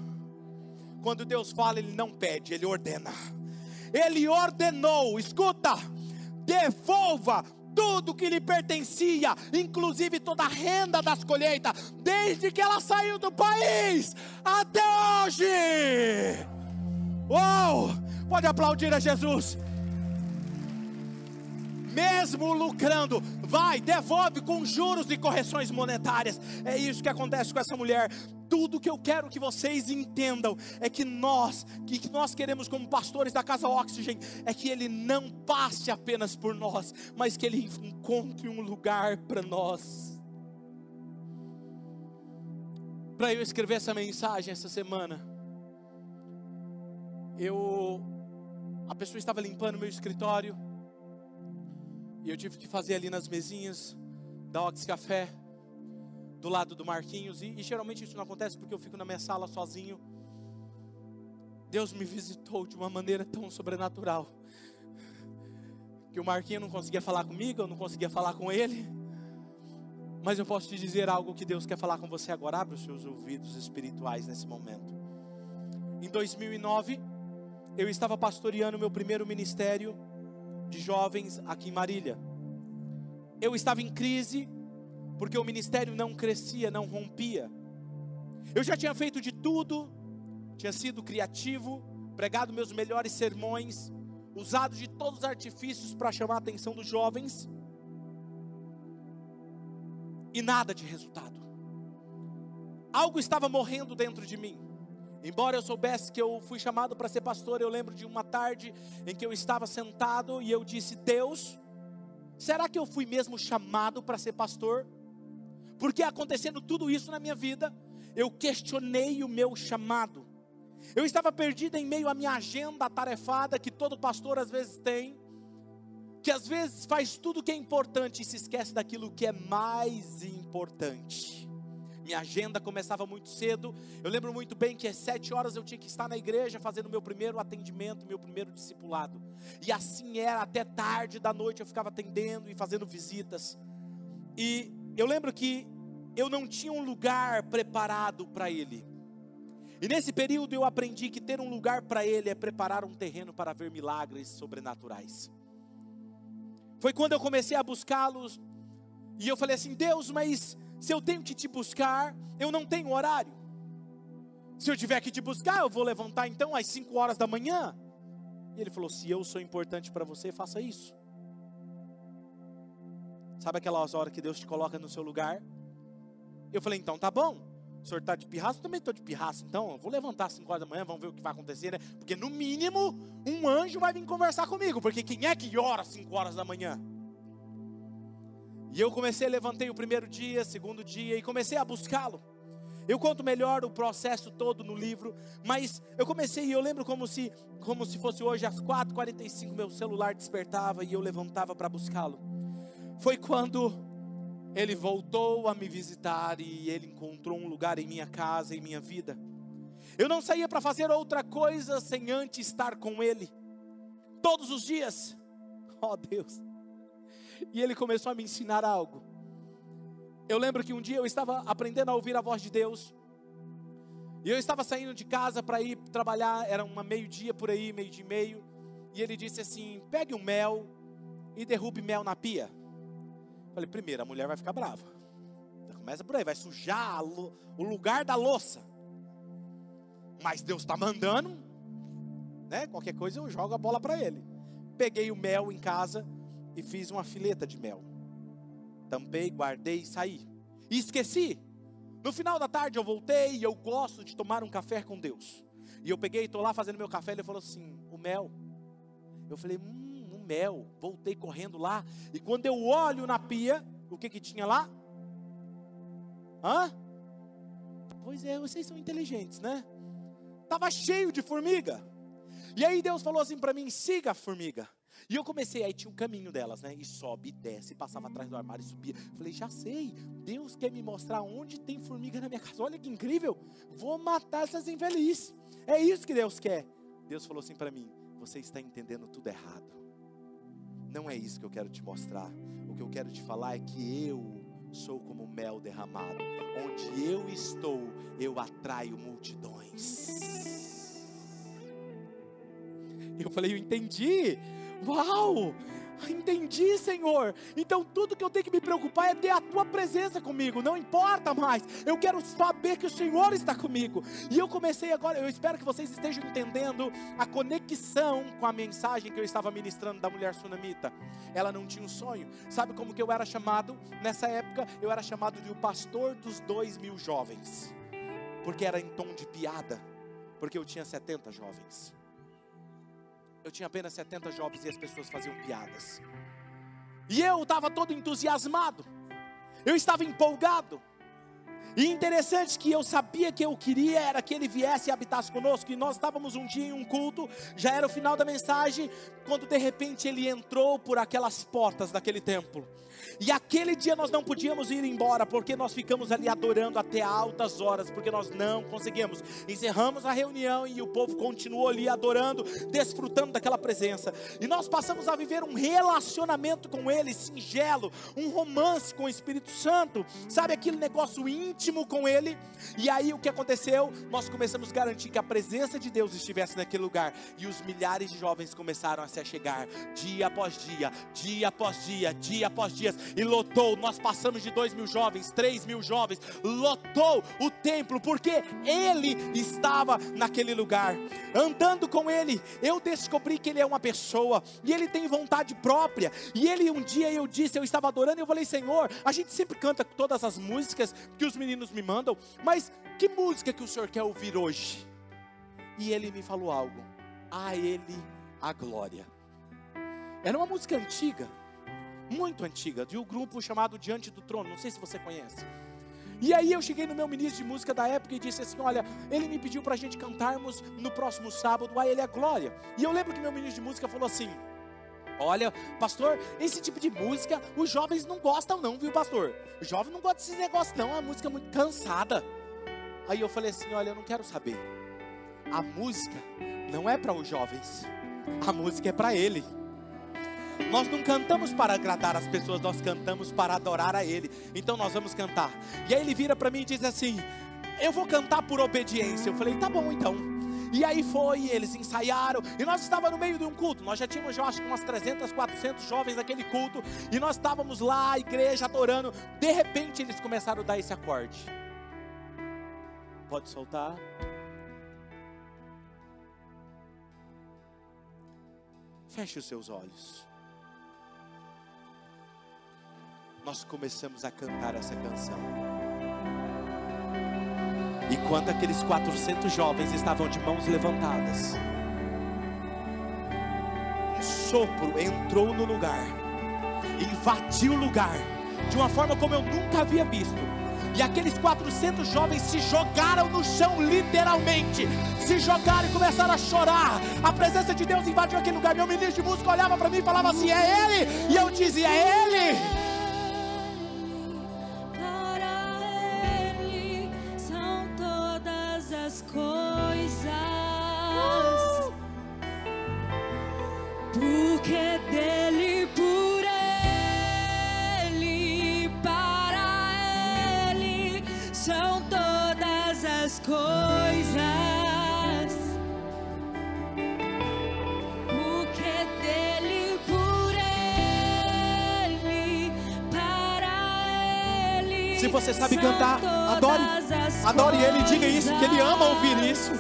Quando Deus fala, Ele não pede, Ele ordena. Ele ordenou, escuta devolva tudo que lhe pertencia, inclusive toda a renda das colheitas, desde que ela saiu do país até hoje. Uou! Pode aplaudir a Jesus mesmo lucrando, vai, devolve com juros e correções monetárias. É isso que acontece com essa mulher. Tudo que eu quero que vocês entendam é que nós, que nós queremos como pastores da Casa Oxygen, é que ele não passe apenas por nós, mas que ele encontre um lugar para nós. Para eu escrever essa mensagem essa semana, eu a pessoa estava limpando meu escritório e eu tive que fazer ali nas mesinhas da Ox Café, do lado do Marquinhos. E, e geralmente isso não acontece porque eu fico na minha sala sozinho. Deus me visitou de uma maneira tão sobrenatural. Que o Marquinhos não conseguia falar comigo, eu não conseguia falar com ele. Mas eu posso te dizer algo que Deus quer falar com você agora. Abre os seus ouvidos espirituais nesse momento. Em 2009, eu estava pastoreando meu primeiro ministério de jovens aqui em Marília. Eu estava em crise porque o ministério não crescia, não rompia. Eu já tinha feito de tudo, tinha sido criativo, pregado meus melhores sermões, usado de todos os artifícios para chamar a atenção dos jovens, e nada de resultado. Algo estava morrendo dentro de mim. Embora eu soubesse que eu fui chamado para ser pastor, eu lembro de uma tarde em que eu estava sentado e eu disse: Deus, será que eu fui mesmo chamado para ser pastor? Porque acontecendo tudo isso na minha vida, eu questionei o meu chamado. Eu estava perdido em meio à minha agenda atarefada que todo pastor às vezes tem, que às vezes faz tudo que é importante e se esquece daquilo que é mais importante. Minha agenda começava muito cedo. Eu lembro muito bem que às sete horas eu tinha que estar na igreja fazendo meu primeiro atendimento, meu primeiro discipulado. E assim era até tarde da noite eu ficava atendendo e fazendo visitas. E eu lembro que eu não tinha um lugar preparado para ele. E nesse período eu aprendi que ter um lugar para ele é preparar um terreno para ver milagres sobrenaturais. Foi quando eu comecei a buscá-los e eu falei assim: Deus, mas se eu tenho que te buscar, eu não tenho horário. Se eu tiver que te buscar, eu vou levantar então às 5 horas da manhã. E ele falou: Se eu sou importante para você, faça isso. Sabe aquelas horas que Deus te coloca no seu lugar? Eu falei: Então tá bom. O senhor está de pirraço? Eu também estou de pirraço. Então, eu vou levantar às 5 horas da manhã, vamos ver o que vai acontecer, né? Porque no mínimo, um anjo vai vir conversar comigo. Porque quem é que ora às 5 horas da manhã? E eu comecei, levantei o primeiro dia, segundo dia e comecei a buscá-lo. Eu conto melhor o processo todo no livro, mas eu comecei e eu lembro como se, como se fosse hoje às 4h45 meu celular despertava e eu levantava para buscá-lo. Foi quando ele voltou a me visitar e ele encontrou um lugar em minha casa, em minha vida. Eu não saía para fazer outra coisa sem antes estar com ele. Todos os dias. Oh Deus. E ele começou a me ensinar algo. Eu lembro que um dia eu estava aprendendo a ouvir a voz de Deus. E eu estava saindo de casa para ir trabalhar, era uma meio-dia por aí, meio de meio. E ele disse assim: pegue um mel e derrube mel na pia. Falei, primeiro, a mulher vai ficar brava. Começa por aí, vai sujar o lugar da louça. Mas Deus está mandando, né? Qualquer coisa eu jogo a bola para ele. Peguei o mel em casa e fiz uma fileta de mel. Tampei, guardei e saí. E esqueci. No final da tarde eu voltei e eu gosto de tomar um café com Deus. E eu peguei, estou lá fazendo meu café, ele falou assim: o mel. Eu falei, hum, mel. Voltei correndo lá. E quando eu olho na pia, o que que tinha lá? Hã? Pois é, vocês são inteligentes, né? Tava cheio de formiga. E aí Deus falou assim para mim: siga a formiga. E eu comecei, aí tinha um caminho delas, né? E sobe, desce, passava atrás do armário e subia. Falei, já sei, Deus quer me mostrar onde tem formiga na minha casa. Olha que incrível, vou matar essas infelizes. É isso que Deus quer. Deus falou assim para mim: você está entendendo tudo errado. Não é isso que eu quero te mostrar. O que eu quero te falar é que eu sou como mel derramado. Onde eu estou, eu atraio multidões. Eu falei, eu entendi. Uau! Entendi, Senhor. Então tudo que eu tenho que me preocupar é ter a tua presença comigo, não importa mais. Eu quero saber que o Senhor está comigo. E eu comecei agora, eu espero que vocês estejam entendendo a conexão com a mensagem que eu estava ministrando da mulher sunamita. Ela não tinha um sonho. Sabe como que eu era chamado? Nessa época, eu era chamado de o pastor dos dois mil jovens. Porque era em tom de piada. Porque eu tinha 70 jovens eu tinha apenas 70 jovens e as pessoas faziam piadas. E eu estava todo entusiasmado, eu estava empolgado. E interessante que eu sabia que eu queria era que ele viesse e habitasse conosco. E nós estávamos um dia em um culto, já era o final da mensagem, quando de repente ele entrou por aquelas portas daquele templo. E aquele dia nós não podíamos ir embora, porque nós ficamos ali adorando até altas horas, porque nós não conseguimos. Encerramos a reunião e o povo continuou ali adorando, desfrutando daquela presença. E nós passamos a viver um relacionamento com Ele, singelo, um romance com o Espírito Santo, sabe aquele negócio íntimo com Ele. E aí o que aconteceu? Nós começamos a garantir que a presença de Deus estivesse naquele lugar, e os milhares de jovens começaram a se achegar, dia após dia, dia após dia, dia após dia e lotou. Nós passamos de dois mil jovens, três mil jovens, lotou o templo, porque ele estava naquele lugar. Andando com ele, eu descobri que ele é uma pessoa e ele tem vontade própria. E ele um dia eu disse, eu estava adorando, e eu falei, Senhor, a gente sempre canta todas as músicas que os meninos me mandam, mas que música que o Senhor quer ouvir hoje? E ele me falou algo. A ele a glória. Era uma música antiga muito antiga, de um grupo chamado Diante do Trono, não sei se você conhece. E aí eu cheguei no meu ministro de música da época e disse assim: Olha, ele me pediu para a gente cantarmos no próximo sábado, a Ele é Glória. E eu lembro que meu ministro de música falou assim: Olha, pastor, esse tipo de música os jovens não gostam, não, viu, pastor? O jovem não gosta desse negócio, não, é uma música muito cansada. Aí eu falei assim: Olha, eu não quero saber. A música não é para os jovens, a música é para ele. Nós não cantamos para agradar as pessoas, nós cantamos para adorar a Ele. Então nós vamos cantar. E aí ele vira para mim e diz assim: Eu vou cantar por obediência. Eu falei: Tá bom então. E aí foi, eles ensaiaram, e nós estávamos no meio de um culto. Nós já tínhamos, eu acho, umas 300, 400 jovens naquele culto, e nós estávamos lá, a igreja adorando. De repente, eles começaram a dar esse acorde. Pode soltar. Feche os seus olhos. nós começamos a cantar essa canção. E quando aqueles 400 jovens estavam de mãos levantadas, um sopro entrou no lugar, invadiu o lugar, de uma forma como eu nunca havia visto. E aqueles 400 jovens se jogaram no chão, literalmente. Se jogaram e começaram a chorar. A presença de Deus invadiu aquele lugar. Meu ministro de música olhava para mim e falava assim: É Ele. E eu dizia: É Ele. estas coisas. O que é dele por ele, para ele. Se você sabe cantar, adore. Adore ele, diga isso, que ele ama ouvir isso.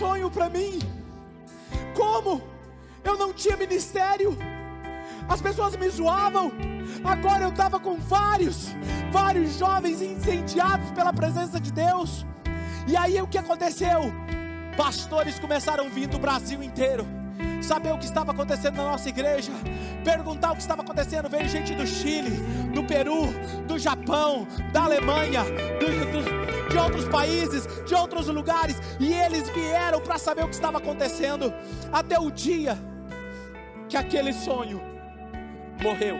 Sonho para mim. Como? Eu não tinha ministério. As pessoas me zoavam. Agora eu estava com vários, vários jovens incendiados pela presença de Deus. E aí o que aconteceu? Pastores começaram a vir do Brasil inteiro. Saber o que estava acontecendo na nossa igreja, perguntar o que estava acontecendo. Veio gente do Chile, do Peru, do Japão, da Alemanha, do- do- de outros países, de outros lugares, e eles vieram para saber o que estava acontecendo. Até o dia que aquele sonho morreu.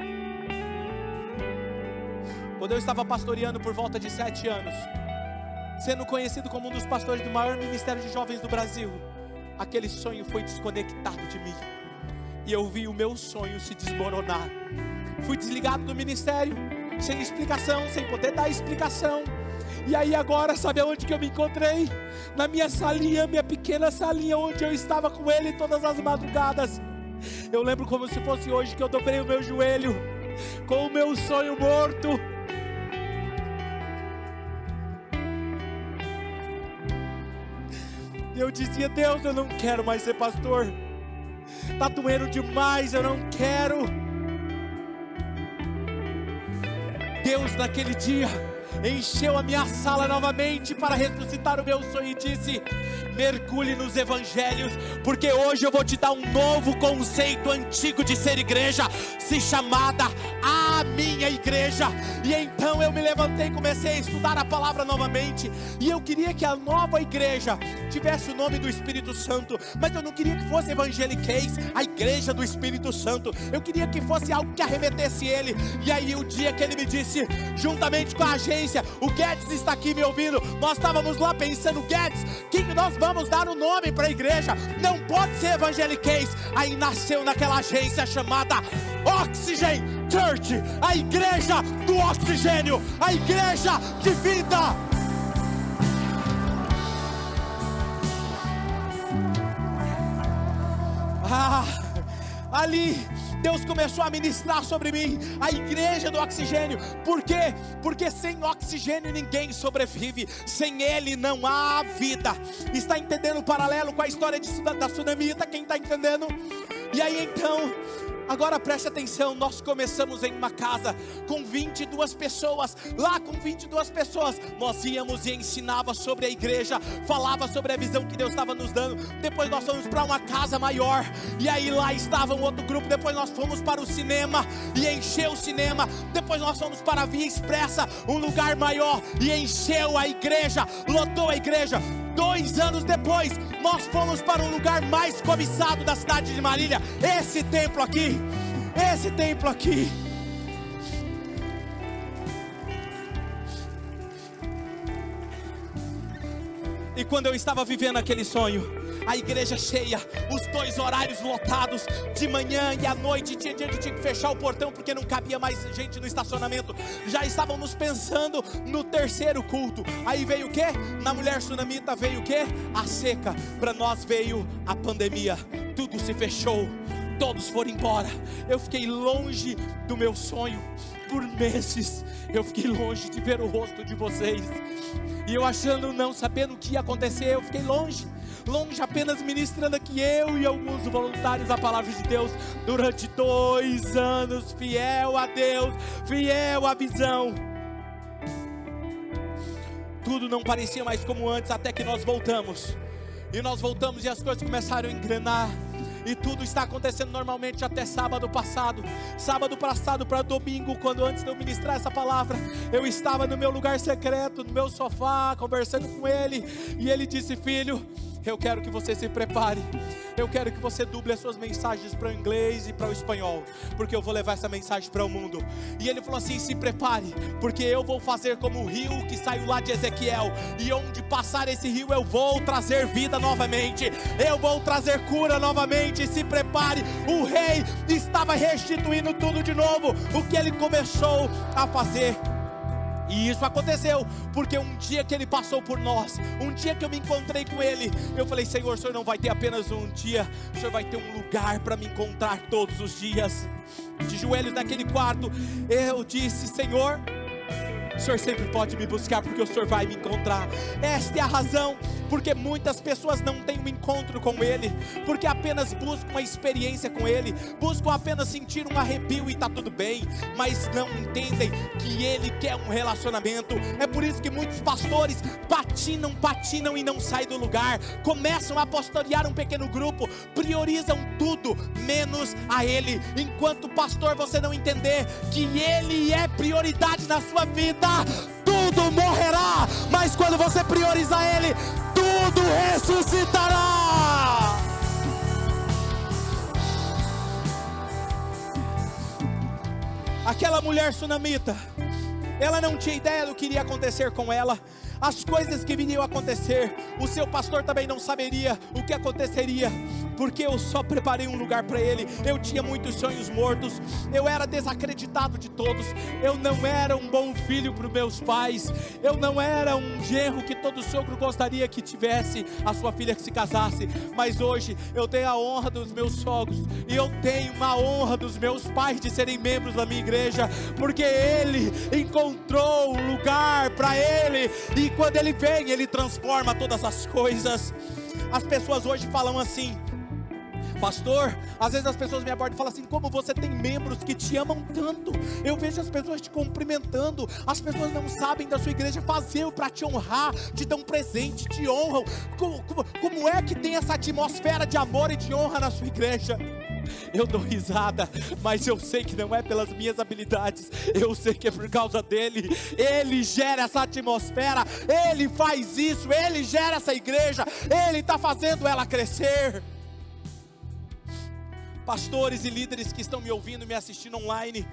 Quando eu estava pastoreando por volta de sete anos, sendo conhecido como um dos pastores do maior ministério de jovens do Brasil, aquele sonho foi desconectado de mim. E eu vi o meu sonho se desmoronar. Fui desligado do ministério, sem explicação, sem poder dar explicação. E aí agora, sabe aonde que eu me encontrei? Na minha salinha, minha pequena salinha, onde eu estava com ele todas as madrugadas. Eu lembro como se fosse hoje que eu dobrei o meu joelho, com o meu sonho morto. Eu dizia, Deus, eu não quero mais ser pastor. Tá doendo demais, eu não quero. Deus naquele dia encheu a minha sala novamente para ressuscitar o meu sonho e disse: mergulhe nos evangelhos, porque hoje eu vou te dar um novo conceito antigo de ser igreja, se chamada a minha igreja. E então eu me levantei comecei a estudar a palavra novamente, e eu queria que a nova igreja tivesse o nome do Espírito Santo, mas eu não queria que fosse evangeliquez, a igreja do Espírito Santo. Eu queria que fosse algo que arremetesse ele. E aí o dia que ele me disse, juntamente com a agência, o Guedes está aqui me ouvindo. Nós estávamos lá pensando, Guedes, que nós vamos dar o nome para a igreja? Não pode ser evangeliquez. Aí nasceu naquela agência chamada Oxygen Church, a igreja do oxigênio, a igreja de vida. Ah, ali Deus começou a ministrar sobre mim, a igreja do oxigênio. Por quê? Porque sem oxigênio ninguém sobrevive, sem ele não há vida. Está entendendo o paralelo com a história de, Suda- da tsunamita? Quem está entendendo? E aí então, agora preste atenção: nós começamos em uma casa com 22 pessoas. Lá com 22 pessoas, nós íamos e ensinava sobre a igreja, falava sobre a visão que Deus estava nos dando. Depois nós fomos para uma casa maior, e aí lá estava um outro grupo. Depois nós fomos para o cinema e encheu o cinema. Depois nós fomos para a Via Expressa, um lugar maior, e encheu a igreja, lotou a igreja. Dois anos depois, nós fomos para um lugar mais cobiçado da cidade de Marília. Esse templo aqui, esse templo aqui. E quando eu estava vivendo aquele sonho, a igreja cheia, os dois horários lotados, de manhã e à noite, tinha dia que tinha que fechar o portão porque não cabia mais gente no estacionamento. Já estávamos pensando no terceiro culto. Aí veio o que? Na mulher tsunamita veio o que? A seca. Para nós veio a pandemia. Tudo se fechou. Todos foram embora. Eu fiquei longe do meu sonho por meses. Eu fiquei longe de ver o rosto de vocês. E eu achando, não sabendo o que ia acontecer, eu fiquei longe. Longe apenas ministrando aqui eu e alguns voluntários a palavra de Deus durante dois anos, fiel a Deus, fiel à visão. Tudo não parecia mais como antes, até que nós voltamos. E nós voltamos e as coisas começaram a engrenar. E tudo está acontecendo normalmente até sábado passado. Sábado passado para domingo, quando antes de eu ministrar essa palavra, eu estava no meu lugar secreto, no meu sofá, conversando com ele, e ele disse: "Filho, eu quero que você se prepare. Eu quero que você duble as suas mensagens para o inglês e para o espanhol, porque eu vou levar essa mensagem para o mundo. E ele falou assim: se prepare, porque eu vou fazer como o rio que saiu lá de Ezequiel, e onde passar esse rio eu vou trazer vida novamente, eu vou trazer cura novamente. Se prepare, o rei estava restituindo tudo de novo, o que ele começou a fazer. E isso aconteceu, porque um dia que ele passou por nós, um dia que eu me encontrei com ele, eu falei: Senhor, o senhor não vai ter apenas um dia, o senhor vai ter um lugar para me encontrar todos os dias. De joelhos naquele quarto, eu disse: Senhor, o Senhor sempre pode me buscar porque o Senhor vai me encontrar. Esta é a razão porque muitas pessoas não têm um encontro com Ele, porque apenas buscam uma experiência com Ele, buscam apenas sentir um arrepio e está tudo bem, mas não entendem que Ele quer um relacionamento. É por isso que muitos pastores patinam, patinam e não saem do lugar, começam a pastorear um pequeno grupo, priorizam tudo menos a Ele. Enquanto pastor você não entender que Ele é prioridade na sua vida, tudo morrerá, mas quando você prioriza Ele, tudo ressuscitará. Aquela mulher sunamita, ela não tinha ideia do que iria acontecer com ela, as coisas que viriam acontecer, o seu pastor também não saberia o que aconteceria, porque eu só preparei um lugar para ele. Eu tinha muitos sonhos mortos, eu era desacreditado de todos, eu não era um bom filho para os meus pais, eu não era um genro que todo sogro gostaria que tivesse a sua filha que se casasse, mas hoje eu tenho a honra dos meus sogros e eu tenho uma honra dos meus pais de serem membros da minha igreja, porque ele encontrou um lugar para ele e quando ele vem, ele transforma todas as coisas. As pessoas hoje falam assim: Pastor, às vezes as pessoas me abordam e falam assim: como você tem membros que te amam tanto? Eu vejo as pessoas te cumprimentando, as pessoas não sabem da sua igreja fazer para te honrar, te dão presente, te honram. Como, como, como é que tem essa atmosfera de amor e de honra na sua igreja? Eu dou risada, mas eu sei que não é pelas minhas habilidades, eu sei que é por causa dele. Ele gera essa atmosfera, ele faz isso, ele gera essa igreja, ele está fazendo ela crescer. Pastores e líderes que estão me ouvindo, me assistindo online,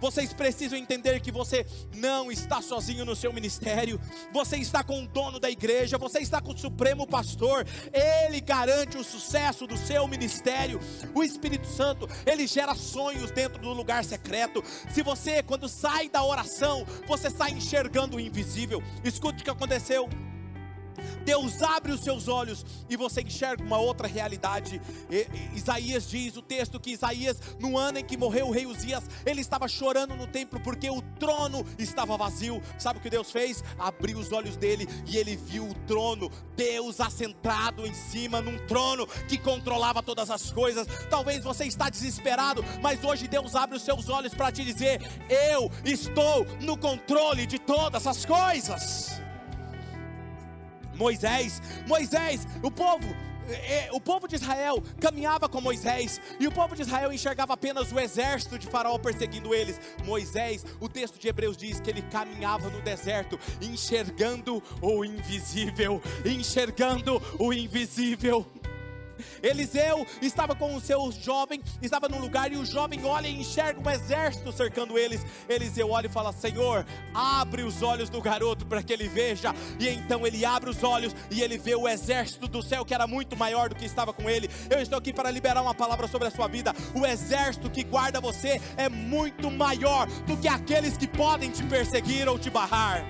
vocês precisam entender que você não está sozinho no seu ministério, você está com o dono da igreja, você está com o supremo pastor, ele garante o sucesso do seu ministério. O Espírito Santo, ele gera sonhos dentro do lugar secreto. Se você, quando sai da oração, você sai enxergando o invisível, escute o que aconteceu. Deus abre os seus olhos e você enxerga uma outra realidade. E, Isaías diz o texto que Isaías, no ano em que morreu o rei Uzias, ele estava chorando no templo porque o trono estava vazio. Sabe o que Deus fez? Abriu os olhos dele e ele viu o trono, Deus assentado em cima num trono que controlava todas as coisas. Talvez você está desesperado, mas hoje Deus abre os seus olhos para te dizer: eu estou no controle de todas as coisas. Moisés, Moisés, o povo, é, o povo de Israel caminhava com Moisés e o povo de Israel enxergava apenas o exército de Faraó perseguindo eles. Moisés, o texto de Hebreus diz que ele caminhava no deserto, enxergando o invisível, enxergando o invisível. Eliseu estava com o seu jovem, estava num lugar e o jovem olha e enxerga um exército cercando eles. Eliseu olha e fala: Senhor, abre os olhos do garoto para que ele veja. E então ele abre os olhos e ele vê o exército do céu que era muito maior do que estava com ele. Eu estou aqui para liberar uma palavra sobre a sua vida. O exército que guarda você é muito maior do que aqueles que podem te perseguir ou te barrar.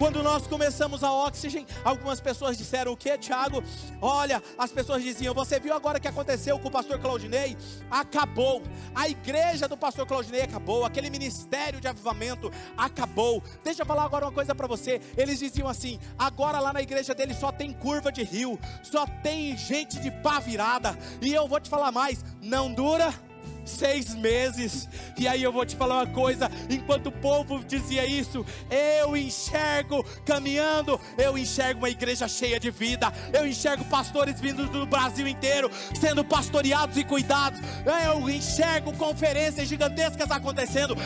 Quando nós começamos a Oxygen, algumas pessoas disseram o que, Tiago? Olha, as pessoas diziam: Você viu agora o que aconteceu com o pastor Claudinei? Acabou. A igreja do pastor Claudinei acabou. Aquele ministério de avivamento acabou. Deixa eu falar agora uma coisa para você. Eles diziam assim: Agora lá na igreja dele só tem curva de rio, só tem gente de pá virada. E eu vou te falar mais: não dura seis meses. E aí eu vou te falar uma coisa: enquanto o povo dizia isso, eu enxergo caminhando, eu enxergo uma igreja cheia de vida, eu enxergo pastores vindos do Brasil inteiro sendo pastoreados e cuidados, eu enxergo conferências gigantescas acontecendo,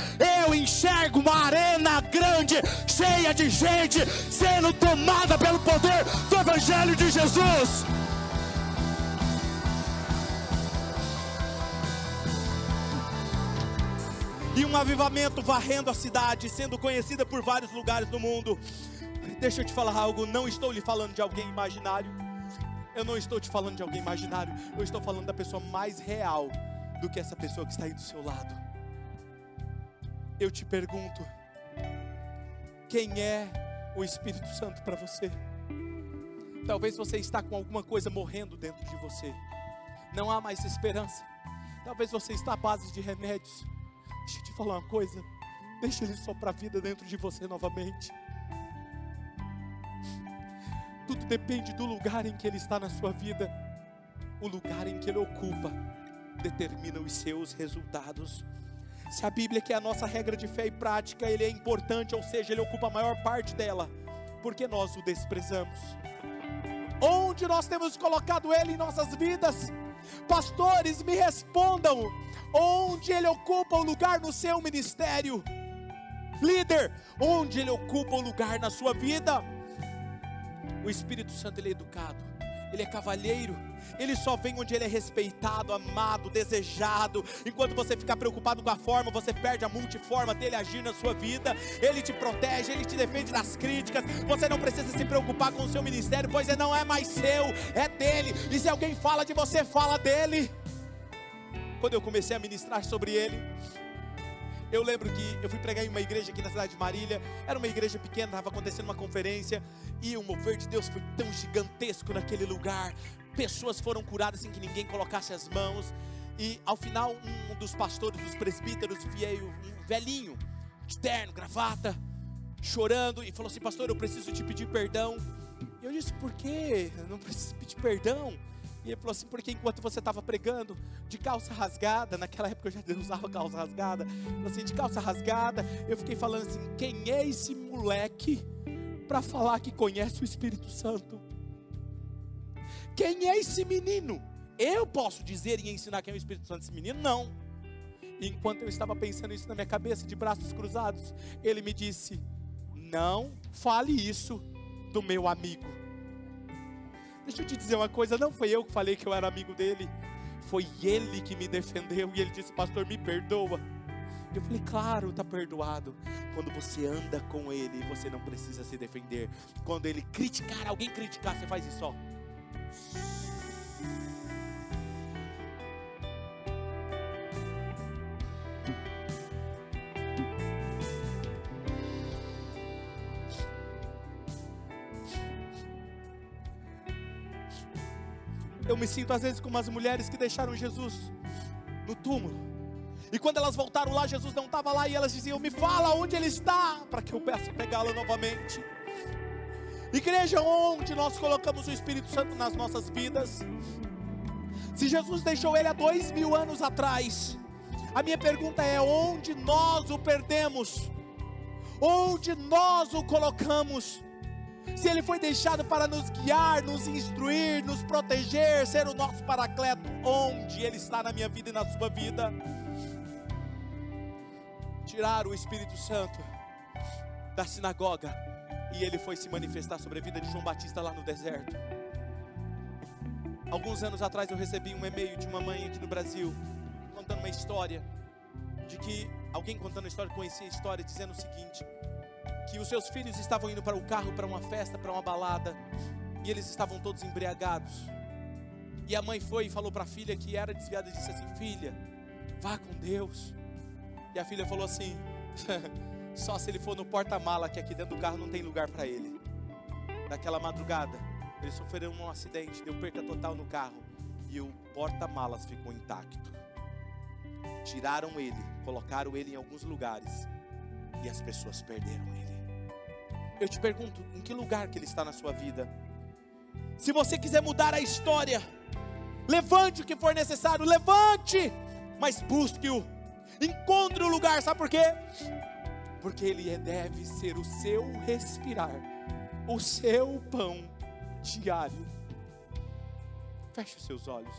eu enxergo uma arena grande, cheia de gente, sendo tomada pelo poder do Evangelho de Jesus. E um avivamento varrendo a cidade, sendo conhecida por vários lugares do mundo. Deixa eu te falar algo, não estou lhe falando de alguém imaginário. Eu não estou te falando de alguém imaginário, eu estou falando da pessoa mais real do que essa pessoa que está aí do seu lado. Eu te pergunto, quem é o Espírito Santo para você? Talvez você está com alguma coisa morrendo dentro de você. Não há mais esperança. Talvez você está à base de remédios. Deixa eu te falar uma coisa. Deixa ele soprar vida dentro de você novamente. Tudo depende do lugar em que ele está na sua vida. O lugar em que ele ocupa determina os seus resultados. Se a Bíblia, que é a nossa regra de fé e prática, ele é importante, ou seja, ele ocupa a maior parte dela, porque nós o desprezamos. Onde nós temos colocado ele em nossas vidas? Pastores, me respondam onde ele ocupa o lugar no seu ministério. Líder, onde ele ocupa o lugar na sua vida. O Espírito Santo ele é educado, ele é cavalheiro, ele só vem onde ele é respeitado, amado, desejado. Enquanto você ficar preocupado com a forma, você perde a multiforma dele agir na sua vida. Ele te protege, ele te defende das críticas. Você não precisa se preocupar com o seu ministério, pois ele não é mais seu, é dele. E se alguém fala de você, fala dele quando eu comecei a ministrar sobre ele. Eu lembro que eu fui pregar em uma igreja aqui na cidade de Marília. Era uma igreja pequena, estava acontecendo uma conferência. E o mover de Deus foi tão gigantesco naquele lugar. Pessoas foram curadas sem que ninguém colocasse as mãos. E ao final, um dos pastores, dos presbíteros, veio um velhinho, de terno, gravata, chorando, e falou assim: Pastor, eu preciso te pedir perdão. E eu disse: Por quê? Eu não preciso pedir perdão. E ele falou assim: porque enquanto você estava pregando de calça rasgada, naquela época eu já usava calça rasgada, assim, de calça rasgada, eu fiquei falando assim: quem é esse moleque para falar que conhece o Espírito Santo? Quem é esse menino? Eu posso dizer e ensinar quem é o Espírito Santo esse menino? Não. Enquanto eu estava pensando isso na minha cabeça, de braços cruzados, ele me disse: Não fale isso do meu amigo. Deixa eu te dizer uma coisa, não foi eu que falei que eu era amigo dele, foi ele que me defendeu e ele disse: Pastor, me perdoa. Eu falei, claro, está perdoado. Quando você anda com ele, você não precisa se defender. Quando ele criticar, alguém criticar, você faz isso, ó. Eu me sinto às vezes como as mulheres que deixaram Jesus no túmulo. E quando elas voltaram lá, Jesus não estava lá e elas diziam: Me fala onde ele está, para que eu possa pegá-lo novamente. Igreja, onde nós colocamos o Espírito Santo nas nossas vidas? Se Jesus deixou ele há dois mil anos atrás, a minha pergunta é: onde nós o perdemos? Onde nós o colocamos? se Ele foi deixado para nos guiar, nos instruir, nos proteger, ser o nosso paracleto, onde Ele está na minha vida e na sua vida. Tirar o Espírito Santo da sinagoga e ele foi se manifestar sobre a vida de João Batista lá no deserto. Alguns anos atrás eu recebi um e-mail de uma mãe aqui no Brasil contando uma história de que alguém contando a história conhecia a história dizendo o seguinte: que os seus filhos estavam indo para o carro, para uma festa, para uma balada, e eles estavam todos embriagados. E a mãe foi e falou para a filha que era desviada e disse assim: Filha, vá com Deus. E a filha falou assim: Só se ele for no porta-mala, que aqui dentro do carro não tem lugar para ele. Naquela madrugada, eles sofreram um acidente, deu perca total no carro, e o porta-malas ficou intacto. Tiraram ele, colocaram ele em alguns lugares, e as pessoas perderam ele. Eu te pergunto, em que lugar que ele está na sua vida? Se você quiser mudar a história, levante o que for necessário, levante, mas busque-o. Encontre o lugar, sabe por quê? Porque ele é- deve ser o seu respirar, o seu pão diário. Feche os seus olhos.